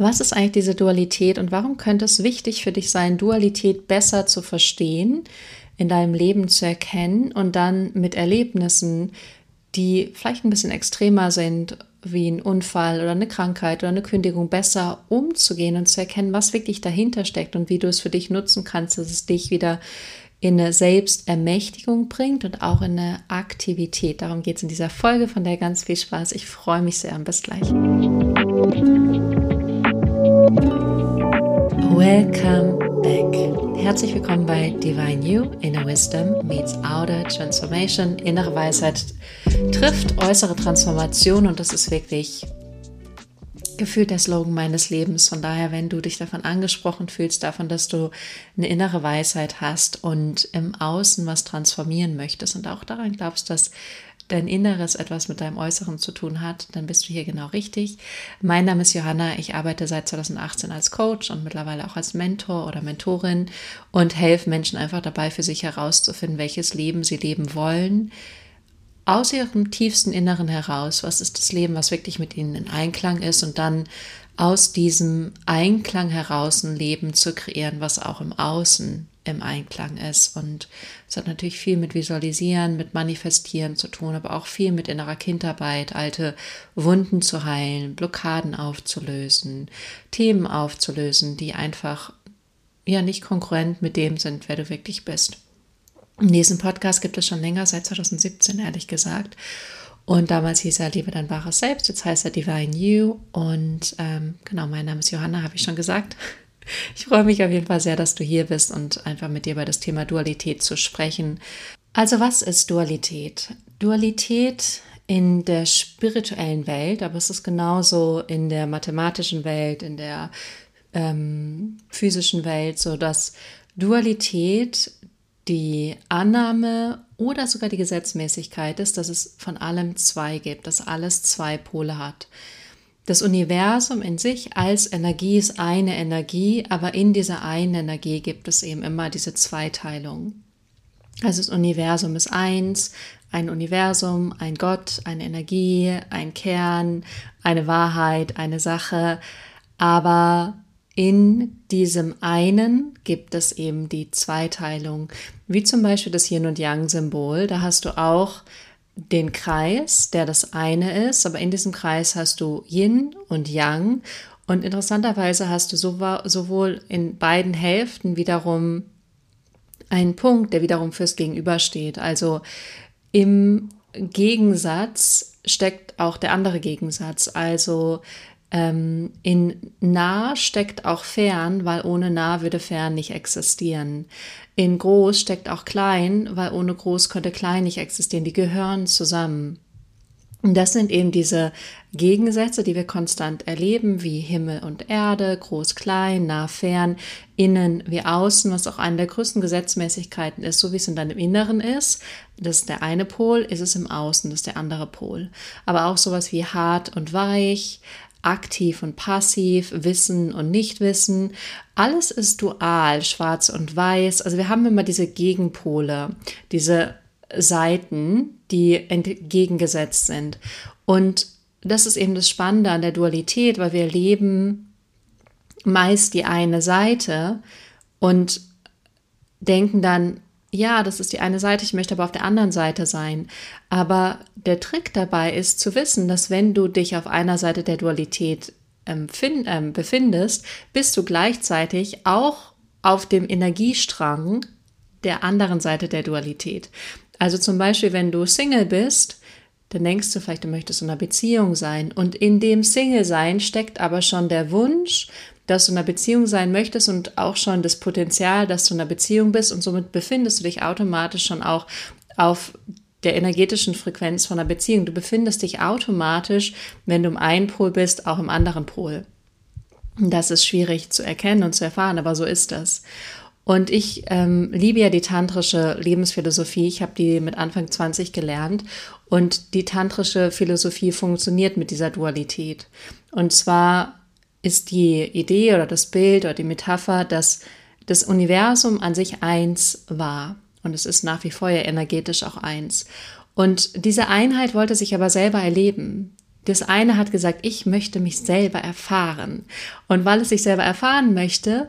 Was ist eigentlich diese Dualität und warum könnte es wichtig für dich sein, Dualität besser zu verstehen, in deinem Leben zu erkennen und dann mit Erlebnissen, die vielleicht ein bisschen extremer sind, wie ein Unfall oder eine Krankheit oder eine Kündigung, besser umzugehen und zu erkennen, was wirklich dahinter steckt und wie du es für dich nutzen kannst, dass es dich wieder in eine Selbstermächtigung bringt und auch in eine Aktivität. Darum geht es in dieser Folge, von der ganz viel Spaß. Ich freue mich sehr und bis gleich. Welcome back. Herzlich willkommen bei Divine You, Inner Wisdom meets Outer Transformation. Innere Weisheit trifft äußere Transformation und das ist wirklich gefühlt der Slogan meines Lebens. Von daher, wenn du dich davon angesprochen fühlst, davon, dass du eine innere Weisheit hast und im Außen was transformieren möchtest und auch daran glaubst, dass dein Inneres etwas mit deinem Äußeren zu tun hat, dann bist du hier genau richtig. Mein Name ist Johanna, ich arbeite seit 2018 als Coach und mittlerweile auch als Mentor oder Mentorin und helfe Menschen einfach dabei, für sich herauszufinden, welches Leben sie leben wollen, aus ihrem tiefsten Inneren heraus, was ist das Leben, was wirklich mit ihnen in Einklang ist und dann aus diesem Einklang heraus ein Leben zu kreieren, was auch im Außen im Einklang ist. Und es hat natürlich viel mit Visualisieren, mit Manifestieren zu tun, aber auch viel mit innerer Kindarbeit, alte Wunden zu heilen, Blockaden aufzulösen, Themen aufzulösen, die einfach ja nicht konkurrent mit dem sind, wer du wirklich bist. Diesen Podcast gibt es schon länger, seit 2017 ehrlich gesagt. Und damals hieß er Liebe dein wahres Selbst, jetzt heißt er Divine You. Und ähm, genau, mein Name ist Johanna, habe ich schon gesagt. Ich freue mich auf jeden Fall sehr, dass du hier bist und einfach mit dir über das Thema Dualität zu sprechen. Also was ist Dualität? Dualität in der spirituellen Welt, aber es ist genauso in der mathematischen Welt, in der ähm, physischen Welt, so dass Dualität die Annahme oder sogar die Gesetzmäßigkeit ist, dass es von allem zwei gibt, dass alles zwei Pole hat. Das Universum in sich als Energie ist eine Energie, aber in dieser einen Energie gibt es eben immer diese Zweiteilung. Also das Universum ist eins, ein Universum, ein Gott, eine Energie, ein Kern, eine Wahrheit, eine Sache, aber in diesem einen gibt es eben die Zweiteilung, wie zum Beispiel das Yin und Yang-Symbol. Da hast du auch den Kreis, der das eine ist, aber in diesem Kreis hast du Yin und Yang. Und interessanterweise hast du sowohl in beiden Hälften wiederum einen Punkt, der wiederum fürs Gegenüber steht. Also im Gegensatz steckt auch der andere Gegensatz. Also ähm, in nah steckt auch fern, weil ohne nah würde fern nicht existieren. In groß steckt auch klein, weil ohne groß könnte klein nicht existieren. Die gehören zusammen. Und das sind eben diese Gegensätze, die wir konstant erleben, wie Himmel und Erde, groß, klein, nah, fern, innen wie außen, was auch eine der größten Gesetzmäßigkeiten ist, so wie es in deinem Inneren ist. Das ist der eine Pol, ist es im Außen, das ist der andere Pol. Aber auch sowas wie hart und weich, aktiv und passiv, Wissen und Nichtwissen. Alles ist dual, schwarz und weiß. Also wir haben immer diese Gegenpole, diese Seiten, die entgegengesetzt sind. Und das ist eben das Spannende an der Dualität, weil wir leben meist die eine Seite und denken dann, ja, das ist die eine Seite, ich möchte aber auf der anderen Seite sein. Aber der Trick dabei ist zu wissen, dass wenn du dich auf einer Seite der Dualität ähm, find, ähm, befindest, bist du gleichzeitig auch auf dem Energiestrang der anderen Seite der Dualität. Also zum Beispiel, wenn du Single bist, dann denkst du vielleicht, du möchtest in einer Beziehung sein. Und in dem Single-Sein steckt aber schon der Wunsch, dass du in einer Beziehung sein möchtest und auch schon das Potenzial, dass du in einer Beziehung bist und somit befindest du dich automatisch schon auch auf der energetischen Frequenz von einer Beziehung. Du befindest dich automatisch, wenn du im einen Pol bist, auch im anderen Pol. Das ist schwierig zu erkennen und zu erfahren, aber so ist das. Und ich ähm, liebe ja die tantrische Lebensphilosophie. Ich habe die mit Anfang 20 gelernt. Und die tantrische Philosophie funktioniert mit dieser Dualität. Und zwar ist die Idee oder das Bild oder die Metapher, dass das Universum an sich eins war. Und es ist nach wie vor ja energetisch auch eins. Und diese Einheit wollte sich aber selber erleben. Das eine hat gesagt, ich möchte mich selber erfahren. Und weil es sich selber erfahren möchte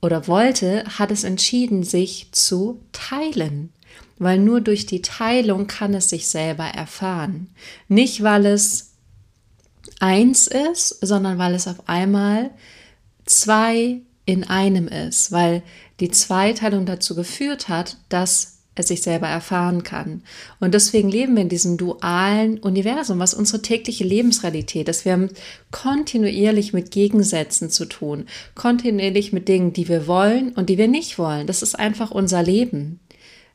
oder wollte, hat es entschieden, sich zu teilen. Weil nur durch die Teilung kann es sich selber erfahren. Nicht, weil es eins ist, sondern weil es auf einmal zwei in einem ist, weil die Zweiteilung dazu geführt hat, dass es sich selber erfahren kann. Und deswegen leben wir in diesem dualen Universum, was unsere tägliche Lebensrealität ist. Wir haben kontinuierlich mit Gegensätzen zu tun, kontinuierlich mit Dingen, die wir wollen und die wir nicht wollen. Das ist einfach unser Leben.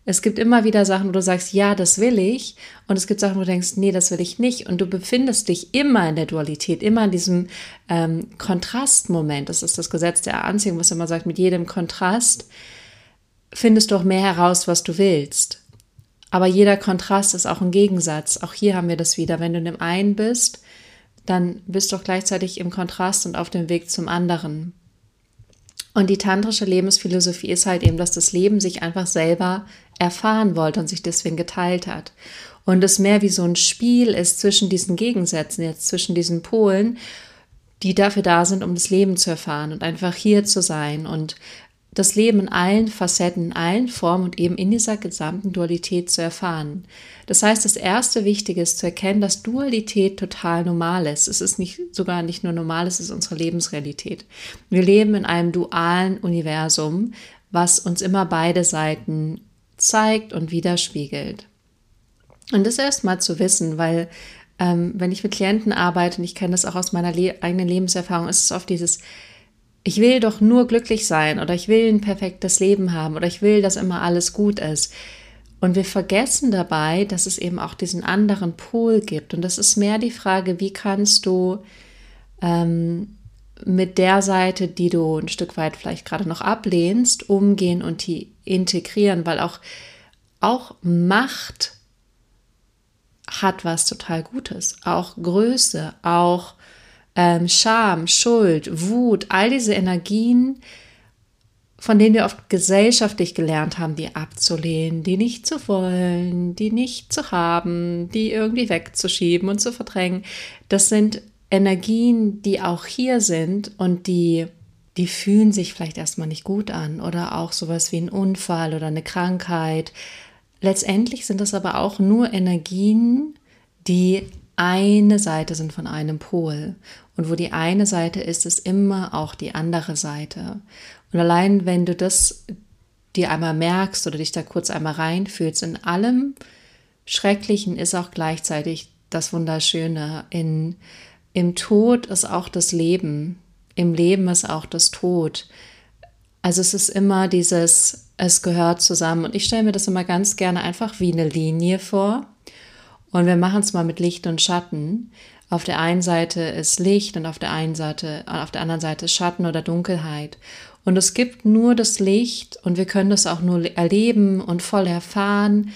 Es gibt immer wieder Sachen, wo du sagst, ja, das will ich. Und es gibt Sachen, wo du denkst, nee, das will ich nicht. Und du befindest dich immer in der Dualität, immer in diesem ähm, Kontrastmoment. Das ist das Gesetz der Anziehung, was immer sagt, mit jedem Kontrast findest du auch mehr heraus, was du willst. Aber jeder Kontrast ist auch ein Gegensatz. Auch hier haben wir das wieder. Wenn du in dem einen bist, dann bist du auch gleichzeitig im Kontrast und auf dem Weg zum anderen. Und die tantrische Lebensphilosophie ist halt eben, dass das Leben sich einfach selber erfahren wollte und sich deswegen geteilt hat. Und es mehr wie so ein Spiel ist zwischen diesen Gegensätzen, jetzt zwischen diesen Polen, die dafür da sind, um das Leben zu erfahren und einfach hier zu sein und das Leben in allen Facetten, in allen Formen und eben in dieser gesamten Dualität zu erfahren. Das heißt, das erste Wichtige ist zu erkennen, dass Dualität total normal ist. Es ist nicht sogar nicht nur normal, es ist unsere Lebensrealität. Wir leben in einem dualen Universum, was uns immer beide Seiten zeigt und widerspiegelt. Und das erstmal zu wissen, weil ähm, wenn ich mit Klienten arbeite, und ich kenne das auch aus meiner le eigenen Lebenserfahrung, ist es oft dieses, ich will doch nur glücklich sein oder ich will ein perfektes Leben haben oder ich will, dass immer alles gut ist. Und wir vergessen dabei, dass es eben auch diesen anderen Pol gibt. Und das ist mehr die Frage, wie kannst du ähm, mit der Seite, die du ein Stück weit vielleicht gerade noch ablehnst, umgehen und die integrieren, weil auch, auch Macht hat was total Gutes, auch Größe, auch ähm, Scham, Schuld, Wut, all diese Energien, von denen wir oft gesellschaftlich gelernt haben, die abzulehnen, die nicht zu wollen, die nicht zu haben, die irgendwie wegzuschieben und zu verdrängen. Das sind Energien, die auch hier sind und die, die fühlen sich vielleicht erstmal nicht gut an oder auch sowas wie ein Unfall oder eine Krankheit. Letztendlich sind das aber auch nur Energien, die eine Seite sind von einem Pol. Und wo die eine Seite ist, ist immer auch die andere Seite. Und allein wenn du das dir einmal merkst oder dich da kurz einmal reinfühlst, in allem Schrecklichen ist auch gleichzeitig das Wunderschöne. In, Im Tod ist auch das Leben. Im Leben ist auch das Tod. Also es ist immer dieses, es gehört zusammen. Und ich stelle mir das immer ganz gerne einfach wie eine Linie vor. Und wir machen es mal mit Licht und Schatten. Auf der einen Seite ist Licht und auf der einen Seite, auf der anderen Seite Schatten oder Dunkelheit. Und es gibt nur das Licht und wir können das auch nur erleben und voll erfahren,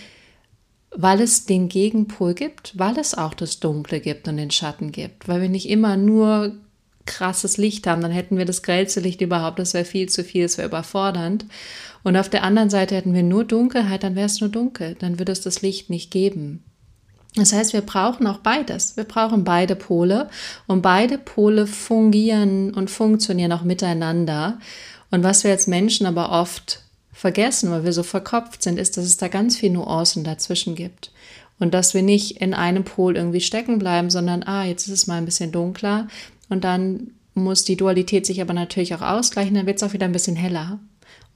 weil es den Gegenpol gibt, weil es auch das Dunkle gibt und den Schatten gibt, weil wir nicht immer nur krasses Licht haben, dann hätten wir das grellste Licht überhaupt, das wäre viel zu viel, das wäre überfordernd. Und auf der anderen Seite hätten wir nur Dunkelheit, dann wäre es nur dunkel, dann würde es das Licht nicht geben. Das heißt, wir brauchen auch beides. Wir brauchen beide Pole und beide Pole fungieren und funktionieren auch miteinander. Und was wir als Menschen aber oft vergessen, weil wir so verkopft sind, ist, dass es da ganz viele Nuancen dazwischen gibt. Und dass wir nicht in einem Pol irgendwie stecken bleiben, sondern, ah, jetzt ist es mal ein bisschen dunkler und dann muss die Dualität sich aber natürlich auch ausgleichen, dann wird es auch wieder ein bisschen heller.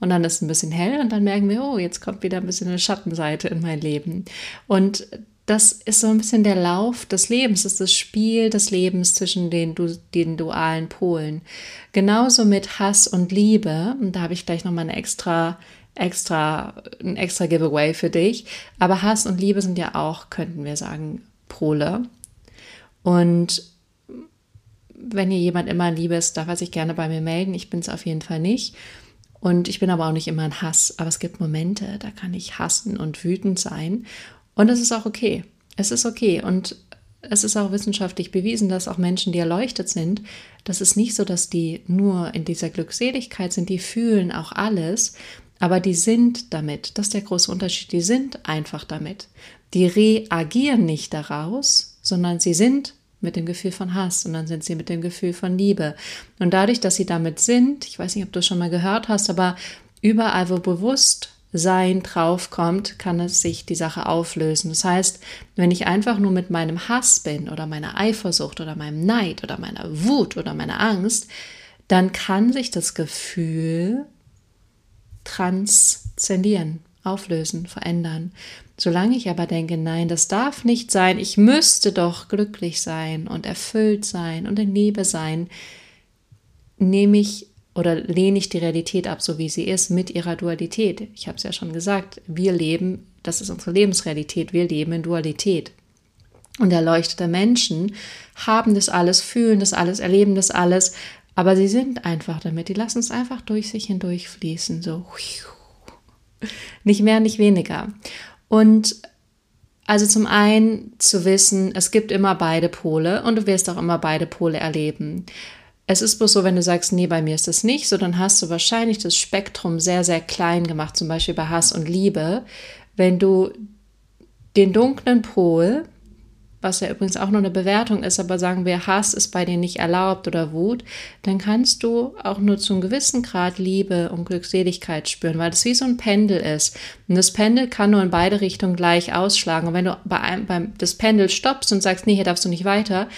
Und dann ist es ein bisschen hell und dann merken wir, oh, jetzt kommt wieder ein bisschen eine Schattenseite in mein Leben. Und das ist so ein bisschen der Lauf des Lebens, das ist das Spiel des Lebens zwischen den, den dualen Polen. Genauso mit Hass und Liebe, und da habe ich gleich nochmal eine extra, extra, ein extra Giveaway für dich. Aber Hass und Liebe sind ja auch, könnten wir sagen, Pole. Und wenn hier jemand immer Liebe ist, darf er sich gerne bei mir melden. Ich bin es auf jeden Fall nicht. Und ich bin aber auch nicht immer in Hass. Aber es gibt Momente, da kann ich hassen und wütend sein. Und es ist auch okay. Es ist okay. Und es ist auch wissenschaftlich bewiesen, dass auch Menschen, die erleuchtet sind, das ist nicht so, dass die nur in dieser Glückseligkeit sind, die fühlen auch alles, aber die sind damit. Das ist der große Unterschied. Die sind einfach damit. Die reagieren nicht daraus, sondern sie sind mit dem Gefühl von Hass und dann sind sie mit dem Gefühl von Liebe. Und dadurch, dass sie damit sind, ich weiß nicht, ob du es schon mal gehört hast, aber überall, wo Bewusstsein draufkommt, kann es sich die Sache auflösen. Das heißt, wenn ich einfach nur mit meinem Hass bin oder meiner Eifersucht oder meinem Neid oder meiner Wut oder meiner Angst, dann kann sich das Gefühl transzendieren, auflösen, verändern. Solange ich aber denke, nein, das darf nicht sein, ich müsste doch glücklich sein und erfüllt sein und in Liebe sein, nehme ich oder lehne ich die Realität ab, so wie sie ist, mit ihrer Dualität. Ich habe es ja schon gesagt, wir leben, das ist unsere Lebensrealität, wir leben in Dualität. Und erleuchtete Menschen haben das alles, fühlen das alles, erleben das alles, aber sie sind einfach damit, die lassen es einfach durch sich hindurch fließen, so nicht mehr, nicht weniger. Und also zum einen zu wissen, es gibt immer beide Pole und du wirst auch immer beide Pole erleben. Es ist bloß so, wenn du sagst, nee, bei mir ist das nicht so, dann hast du wahrscheinlich das Spektrum sehr, sehr klein gemacht, zum Beispiel bei Hass und Liebe. Wenn du den dunklen Pol was ja übrigens auch nur eine Bewertung ist, aber sagen wir, Hass ist bei dir nicht erlaubt oder Wut, dann kannst du auch nur zu einem gewissen Grad Liebe und Glückseligkeit spüren, weil das wie so ein Pendel ist. Und das Pendel kann nur in beide Richtungen gleich ausschlagen. Und wenn du bei einem, beim das Pendel stoppst und sagst, nee, hier darfst du nicht weiter,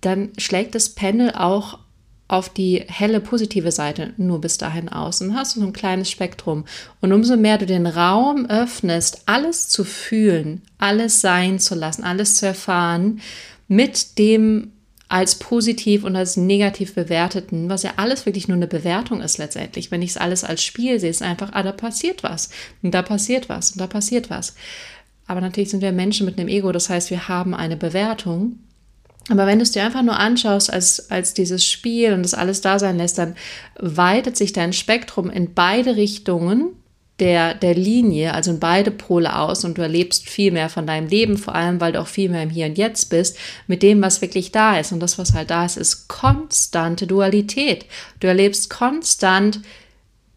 dann schlägt das Pendel auch auf die helle positive Seite nur bis dahin aus und hast so ein kleines Spektrum. Und umso mehr du den Raum öffnest, alles zu fühlen, alles sein zu lassen, alles zu erfahren, mit dem als positiv und als negativ bewerteten, was ja alles wirklich nur eine Bewertung ist letztendlich. Wenn ich es alles als Spiel sehe, ist einfach, ah, da passiert was und da passiert was und da passiert was. Aber natürlich sind wir Menschen mit einem Ego, das heißt, wir haben eine Bewertung aber wenn du es dir einfach nur anschaust als, als dieses Spiel und das alles da sein lässt, dann weitet sich dein Spektrum in beide Richtungen der, der Linie, also in beide Pole aus und du erlebst viel mehr von deinem Leben, vor allem weil du auch viel mehr im Hier und Jetzt bist, mit dem, was wirklich da ist. Und das, was halt da ist, ist konstante Dualität. Du erlebst konstant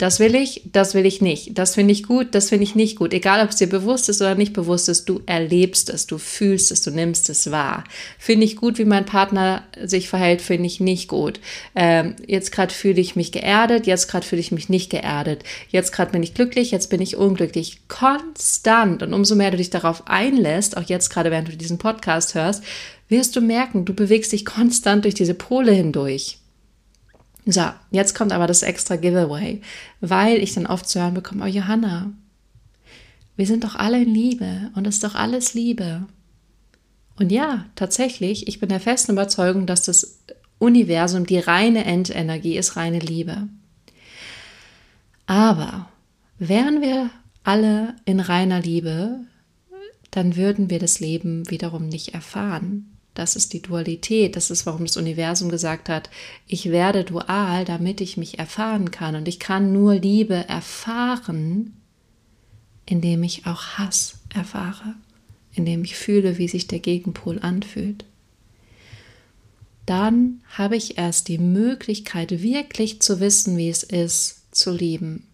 das will ich, das will ich nicht. Das finde ich gut, das finde ich nicht gut. Egal, ob es dir bewusst ist oder nicht bewusst ist, du erlebst es, du fühlst es, du nimmst es wahr. Finde ich gut, wie mein Partner sich verhält, finde ich nicht gut. Ähm, jetzt gerade fühle ich mich geerdet, jetzt gerade fühle ich mich nicht geerdet. Jetzt gerade bin ich glücklich, jetzt bin ich unglücklich. Konstant. Und umso mehr du dich darauf einlässt, auch jetzt gerade während du diesen Podcast hörst, wirst du merken, du bewegst dich konstant durch diese Pole hindurch. So, jetzt kommt aber das extra Giveaway, weil ich dann oft zu hören bekomme, oh Johanna, wir sind doch alle in Liebe und es ist doch alles Liebe. Und ja, tatsächlich, ich bin der festen Überzeugung, dass das Universum die reine Endenergie ist, reine Liebe. Aber wären wir alle in reiner Liebe, dann würden wir das Leben wiederum nicht erfahren. Das ist die Dualität. Das ist, warum das Universum gesagt hat, ich werde dual, damit ich mich erfahren kann. Und ich kann nur Liebe erfahren, indem ich auch Hass erfahre, indem ich fühle, wie sich der Gegenpol anfühlt. Dann habe ich erst die Möglichkeit, wirklich zu wissen, wie es ist, zu lieben.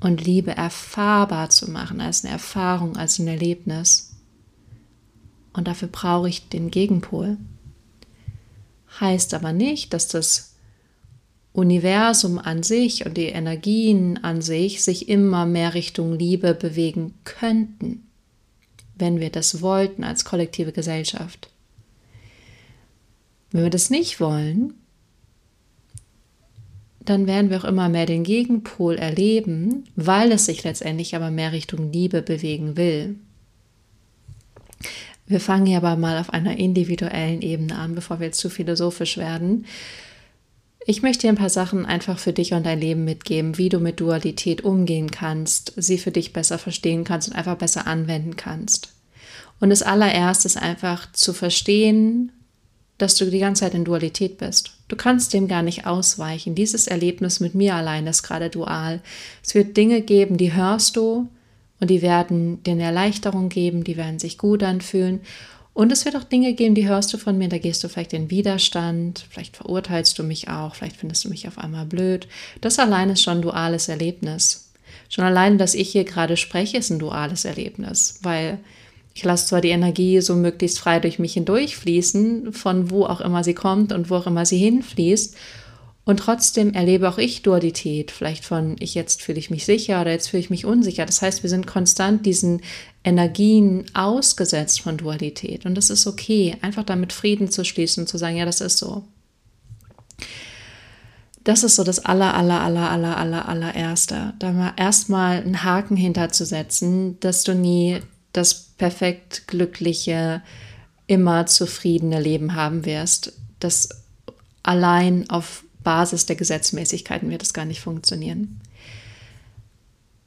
Und Liebe erfahrbar zu machen, als eine Erfahrung, als ein Erlebnis. Und dafür brauche ich den Gegenpol. Heißt aber nicht, dass das Universum an sich und die Energien an sich sich immer mehr Richtung Liebe bewegen könnten, wenn wir das wollten als kollektive Gesellschaft. Wenn wir das nicht wollen, dann werden wir auch immer mehr den Gegenpol erleben, weil es sich letztendlich aber mehr Richtung Liebe bewegen will. Wir fangen hier aber mal auf einer individuellen Ebene an, bevor wir jetzt zu philosophisch werden. Ich möchte dir ein paar Sachen einfach für dich und dein Leben mitgeben, wie du mit Dualität umgehen kannst, sie für dich besser verstehen kannst und einfach besser anwenden kannst. Und das allererste ist einfach zu verstehen, dass du die ganze Zeit in Dualität bist. Du kannst dem gar nicht ausweichen. Dieses Erlebnis mit mir allein ist gerade dual. Es wird Dinge geben, die hörst du, und die werden dir eine Erleichterung geben, die werden sich gut anfühlen. Und es wird auch Dinge geben, die hörst du von mir, da gehst du vielleicht in Widerstand, vielleicht verurteilst du mich auch, vielleicht findest du mich auf einmal blöd. Das allein ist schon ein duales Erlebnis. Schon alleine, dass ich hier gerade spreche, ist ein duales Erlebnis, weil Ich lasse zwar die Energie so möglichst frei durch mich hindurchfließen, von wo auch immer sie kommt und wo auch immer sie hinfließt. Und trotzdem erlebe auch ich Dualität, vielleicht von ich jetzt fühle ich mich sicher oder jetzt fühle ich mich unsicher. Das heißt, wir sind konstant diesen Energien ausgesetzt von Dualität. Und das ist okay, einfach damit Frieden zu schließen und zu sagen, ja, das ist so. Das ist so das aller, aller, aller, aller, aller, allererste. Da mal erstmal einen Haken hinterzusetzen, dass du nie das perfekt glückliche, immer zufriedene Leben haben wirst. Das allein auf Basis der Gesetzmäßigkeiten wird es gar nicht funktionieren.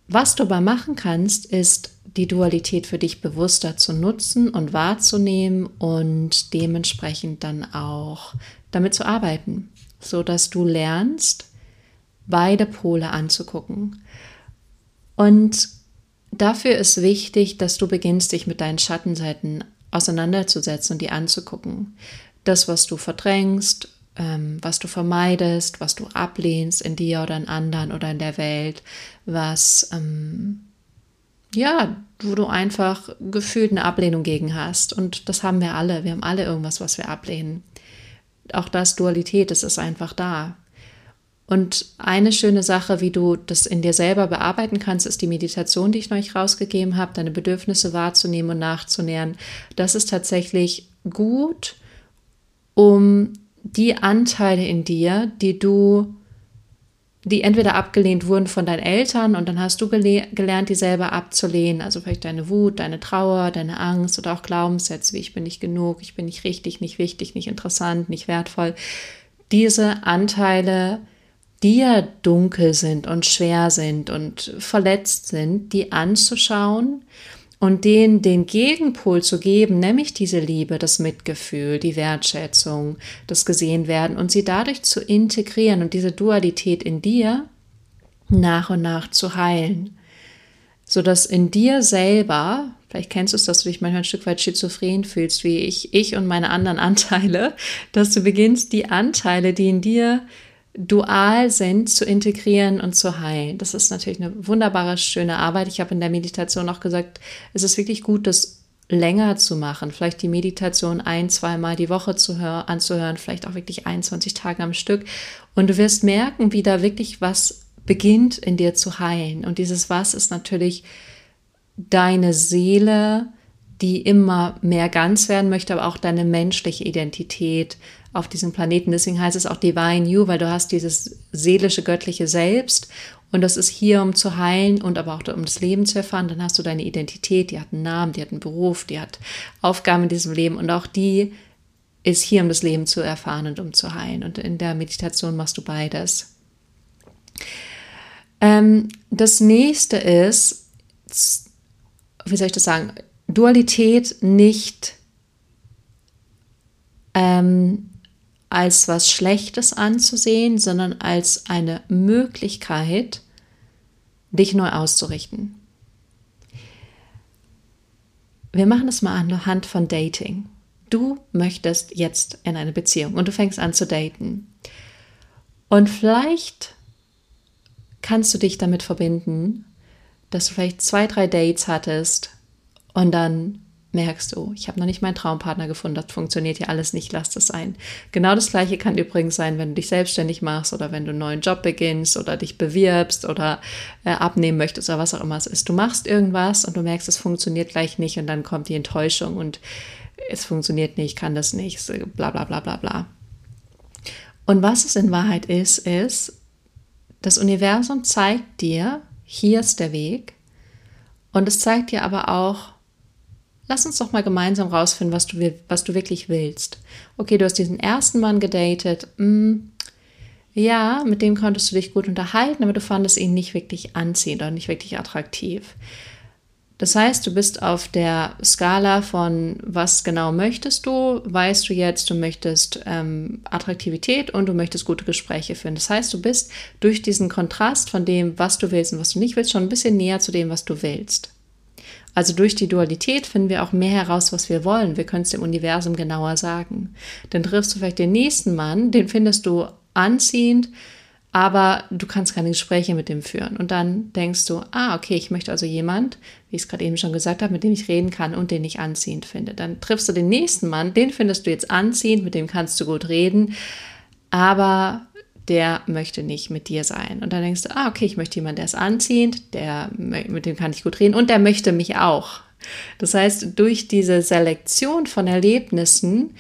Was du aber machen kannst, ist die Dualität für dich bewusster zu nutzen und wahrzunehmen und dementsprechend dann auch damit zu arbeiten, so dass du lernst, beide Pole anzugucken. Und dafür ist wichtig, dass du beginnst, dich mit deinen Schattenseiten auseinanderzusetzen und die anzugucken. Das, was du verdrängst, was du vermeidest, was du ablehnst in dir oder in anderen oder in der Welt, was, ähm, ja, wo du einfach gefühlt eine Ablehnung gegen hast. Und das haben wir alle. Wir haben alle irgendwas, was wir ablehnen. Auch das Dualität, das ist einfach da. Und eine schöne Sache, wie du das in dir selber bearbeiten kannst, ist die Meditation, die ich euch rausgegeben habe, deine Bedürfnisse wahrzunehmen und nachzunähern. Das ist tatsächlich gut, um die Anteile in dir, die du, die entweder abgelehnt wurden von deinen Eltern und dann hast du gele gelernt, die selber abzulehnen, also vielleicht deine Wut, deine Trauer, deine Angst oder auch Glaubenssätze wie ich bin nicht genug, ich bin nicht richtig, nicht wichtig, nicht interessant, nicht wertvoll. Diese Anteile, die ja dunkel sind und schwer sind und verletzt sind, die anzuschauen und denen den Gegenpol zu geben, nämlich diese Liebe, das Mitgefühl, die Wertschätzung, das gesehen werden und sie dadurch zu integrieren und diese Dualität in dir nach und nach zu heilen, so dass in dir selber, vielleicht kennst du es, dass du dich manchmal ein Stück weit schizophren fühlst, wie ich, ich und meine anderen Anteile, dass du beginnst, die Anteile, die in dir dual sind, zu integrieren und zu heilen. Das ist natürlich eine wunderbare, schöne Arbeit. Ich habe in der Meditation auch gesagt, es ist wirklich gut, das länger zu machen, vielleicht die Meditation ein, zweimal die Woche zu hören, anzuhören, vielleicht auch wirklich 21 Tage am Stück. Und du wirst merken, wie da wirklich was beginnt in dir zu heilen. Und dieses Was ist natürlich deine Seele, die immer mehr ganz werden möchte, aber auch deine menschliche Identität, auf diesem Planeten. Deswegen heißt es auch Divine You, weil du hast dieses seelische, göttliche Selbst und das ist hier, um zu heilen und aber auch um das Leben zu erfahren. Dann hast du deine Identität, die hat einen Namen, die hat einen Beruf, die hat Aufgaben in diesem Leben und auch die ist hier, um das Leben zu erfahren und um zu heilen. Und in der Meditation machst du beides. Ähm, das nächste ist, wie soll ich das sagen, Dualität nicht ähm, als was Schlechtes anzusehen, sondern als eine Möglichkeit, dich neu auszurichten. Wir machen es mal anhand von Dating. Du möchtest jetzt in eine Beziehung und du fängst an zu daten. Und vielleicht kannst du dich damit verbinden, dass du vielleicht zwei, drei Dates hattest und dann merkst, oh, ich habe noch nicht meinen Traumpartner gefunden, das funktioniert hier alles nicht, lass das sein. Genau das gleiche kann übrigens sein, wenn du dich selbstständig machst oder wenn du einen neuen Job beginnst oder dich bewirbst oder äh, abnehmen möchtest oder was auch immer es ist. Du machst irgendwas und du merkst, es funktioniert gleich nicht und dann kommt die Enttäuschung und es funktioniert nicht, kann das nicht, bla bla bla bla bla. Und was es in Wahrheit ist, ist, das Universum zeigt dir, hier ist der Weg und es zeigt dir aber auch, Lass uns doch mal gemeinsam rausfinden, was du, was du wirklich willst. Okay, du hast diesen ersten Mann gedatet. Hm, ja, mit dem konntest du dich gut unterhalten, aber du fandest ihn nicht wirklich anziehend oder nicht wirklich attraktiv. Das heißt, du bist auf der Skala von was genau möchtest du, weißt du jetzt, du möchtest ähm, Attraktivität und du möchtest gute Gespräche führen. Das heißt, du bist durch diesen Kontrast von dem, was du willst und was du nicht willst, schon ein bisschen näher zu dem, was du willst. Also durch die Dualität finden wir auch mehr heraus, was wir wollen. Wir können es dem Universum genauer sagen. Dann triffst du vielleicht den nächsten Mann, den findest du anziehend, aber du kannst keine Gespräche mit dem führen. Und dann denkst du, ah, okay, ich möchte also jemand, wie ich es gerade eben schon gesagt habe, mit dem ich reden kann und den ich anziehend finde. Dann triffst du den nächsten Mann, den findest du jetzt anziehend, mit dem kannst du gut reden, aber der möchte nicht mit dir sein. Und dann denkst du, ah, okay, ich möchte jemanden, der ist anziehend, der, mit dem kann ich gut reden und der möchte mich auch. Das heißt, durch diese Selektion von Erlebnissen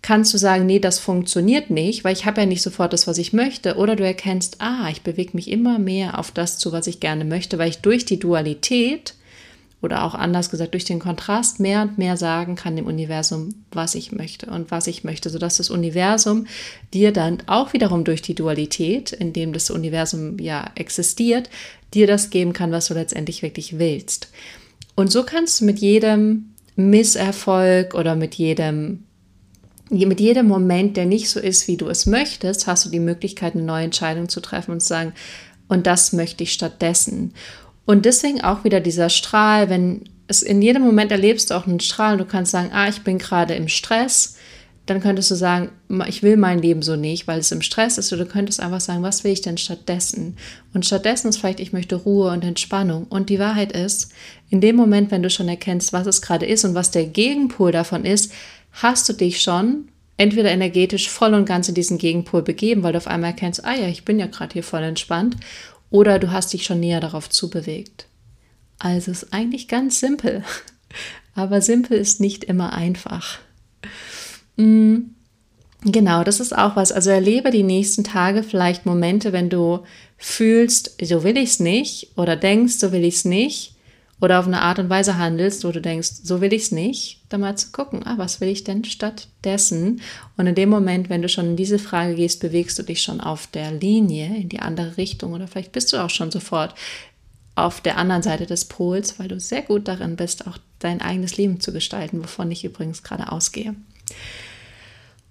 kannst du sagen, nee, das funktioniert nicht, weil ich habe ja nicht sofort das, was ich möchte. Oder du erkennst, ah, ich bewege mich immer mehr auf das zu, was ich gerne möchte, weil ich durch die Dualität oder auch anders gesagt durch den Kontrast mehr und mehr sagen kann dem Universum, was ich möchte und was ich möchte, sodass das Universum dir dann auch wiederum durch die Dualität, in dem das Universum ja existiert, dir das geben kann, was du letztendlich wirklich willst. Und so kannst du mit jedem Misserfolg oder mit jedem mit jedem Moment, der nicht so ist, wie du es möchtest, hast du die Möglichkeit, eine neue Entscheidung zu treffen und zu sagen, und das möchte ich stattdessen. Und deswegen auch wieder dieser Strahl, wenn es in jedem Moment erlebst du auch einen Strahl du kannst sagen, ah, ich bin gerade im Stress, dann könntest du sagen, ich will mein Leben so nicht, weil es im Stress ist. Oder du könntest einfach sagen, was will ich denn stattdessen? Und stattdessen ist vielleicht, ich möchte Ruhe und Entspannung. Und die Wahrheit ist, in dem Moment, wenn du schon erkennst, was es gerade ist und was der Gegenpol davon ist, hast du dich schon entweder energetisch voll und ganz in diesen Gegenpol begeben, weil du auf einmal erkennst, ah ja, ich bin ja gerade hier voll entspannt, oder du hast dich schon näher darauf zubewegt. Also ist eigentlich ganz simpel, aber simpel ist nicht immer einfach. Mm, genau, das ist auch was. Also erlebe die nächsten Tage vielleicht Momente, wenn du fühlst, so will ich es nicht, oder denkst, so will ich es nicht, oder auf eine Art und Weise handelst, wo du denkst, so will ich es nicht, dann mal zu gucken, ah, was will ich denn stattdessen? Und in dem Moment, wenn du schon in diese Frage gehst, bewegst du dich schon auf der Linie in die andere Richtung oder vielleicht bist du auch schon sofort auf der anderen Seite des Pols, weil du sehr gut darin bist, auch dein eigenes Leben zu gestalten, wovon ich übrigens gerade ausgehe.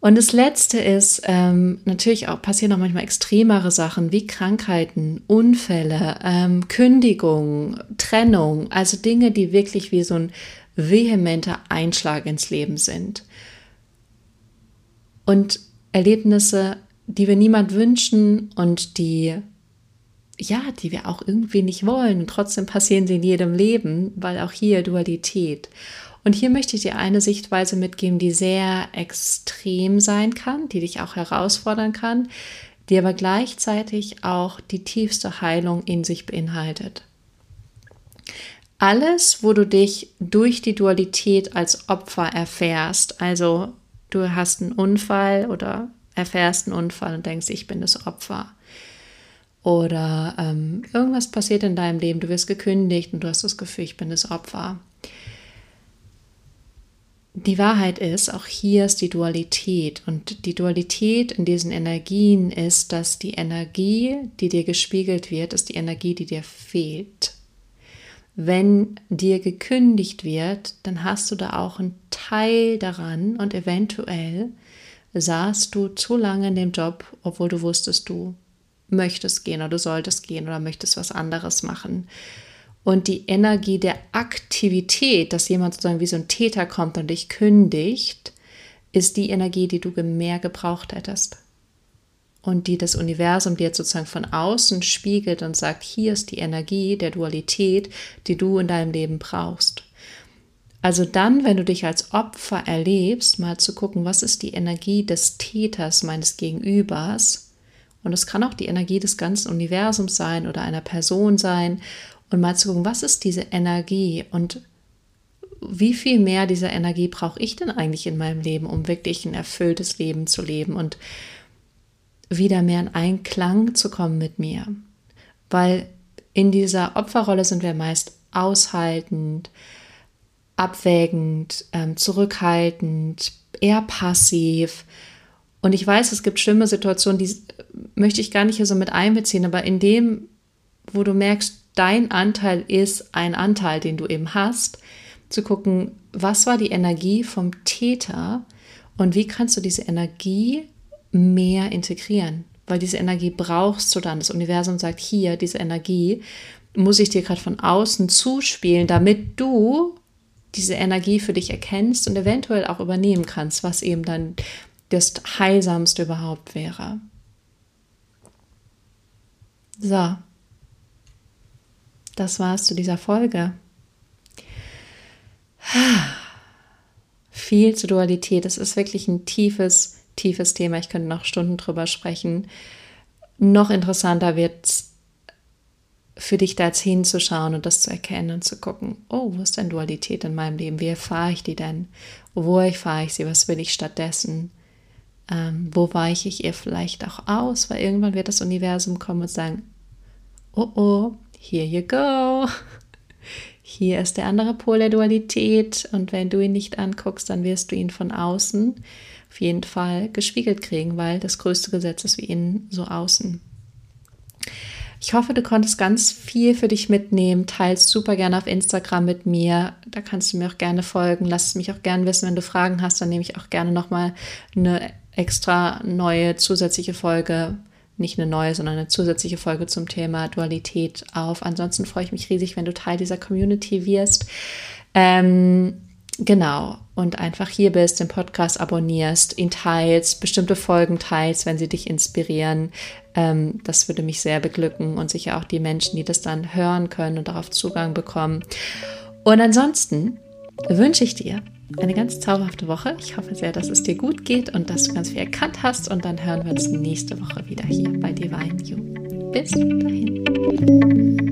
Und das Letzte ist, ähm, natürlich auch passieren auch manchmal extremere Sachen wie Krankheiten, Unfälle, ähm, Kündigung, Trennung, also Dinge, die wirklich wie so ein vehementer Einschlag ins Leben sind. Und Erlebnisse, die wir niemand wünschen und die, ja, die wir auch irgendwie nicht wollen. Und trotzdem passieren sie in jedem Leben, weil auch hier Dualität. Und hier möchte ich dir eine Sichtweise mitgeben, die sehr extrem sein kann, die dich auch herausfordern kann, die aber gleichzeitig auch die tiefste Heilung in sich beinhaltet. Alles, wo du dich durch die Dualität als Opfer erfährst, also du hast einen Unfall oder erfährst einen Unfall und denkst, ich bin das Opfer. Oder ähm, irgendwas passiert in deinem Leben, du wirst gekündigt und du hast das Gefühl, ich bin das Opfer die Wahrheit ist, auch hier ist die Dualität. Und die Dualität in diesen Energien ist, dass die Energie, die dir gespiegelt wird, ist die Energie, die dir fehlt. Wenn dir gekündigt wird, dann hast du da auch einen Teil daran und eventuell saßt du zu lange in dem Job, obwohl du wusstest, du möchtest gehen oder du solltest gehen oder möchtest was anderes machen. Und die Energie der Aktivität, dass jemand sozusagen wie so ein Täter kommt und dich kündigt, ist die Energie, die du mehr gebraucht hättest. Und die das Universum dir sozusagen von außen spiegelt und sagt, hier ist die Energie der Dualität, die du in deinem Leben brauchst. Also dann, wenn du dich als Opfer erlebst, mal zu gucken, was ist die Energie des Täters meines Gegenübers. Und es kann auch die Energie des ganzen Universums sein oder einer Person sein und mal zu gucken, was ist diese Energie und wie viel mehr dieser Energie brauche ich denn eigentlich in meinem Leben, um wirklich ein erfülltes Leben zu leben und wieder mehr in Einklang zu kommen mit mir. Weil in dieser Opferrolle sind wir meist aushaltend, abwägend, ähm, zurückhaltend, eher passiv. Und ich weiß, es gibt schlimme Situationen, die möchte ich gar nicht hier so mit einbeziehen, aber in dem, wo du merkst, dein Anteil ist ein Anteil, den du eben hast, zu gucken, was war die Energie vom Täter und wie kannst du diese Energie mehr integrieren? Weil diese Energie brauchst du dann. Das Universum sagt hier, diese Energie muss ich dir gerade von außen zuspielen, damit du diese Energie für dich erkennst und eventuell auch übernehmen kannst, was eben dann das Heilsamste überhaupt wäre. So, das war's zu dieser Folge. Viel zur Dualität. Es ist wirklich ein tiefes, tiefes Thema. Ich könnte noch Stunden drüber sprechen. Noch interessanter wird es für dich da jetzt hinzuschauen und das zu erkennen und zu gucken, oh, wo ist denn Dualität in meinem Leben? Wie erfahre ich die denn? Wo erfahre ich sie? Was will ich stattdessen? Ähm, wo weiche ich ihr vielleicht auch aus? Weil irgendwann wird das Universum kommen und sagen, oh oh, here you go. Hier ist der andere Pol der Dualität und wenn du ihn nicht anguckst, dann wirst du ihn von außen auf jeden Fall gespiegelt kriegen, weil das größte Gesetz ist wie innen, so außen. Ich hoffe, du konntest ganz viel für dich mitnehmen. Teils super gerne auf Instagram mit mir. Da kannst du mir auch gerne folgen. Lass es mich auch gerne wissen, wenn du Fragen hast. Dann nehme ich auch gerne nochmal eine extra neue zusätzliche Folge. Nicht eine neue, sondern eine zusätzliche Folge zum Thema Dualität auf. Ansonsten freue ich mich riesig, wenn du Teil dieser Community wirst. Ähm, Genau. Und einfach hier bist, den Podcast abonnierst, ihn teilst, bestimmte Folgen teilst, wenn sie dich inspirieren. Ähm, das würde mich sehr beglücken und sicher auch die Menschen, die das dann hören können und darauf Zugang bekommen. Und ansonsten wünsche ich dir eine ganz zauberhafte Woche. Ich hoffe sehr, dass es dir gut geht und dass du ganz viel erkannt hast. Und dann hören wir uns nächste Woche wieder hier bei Divine You. Bis dahin.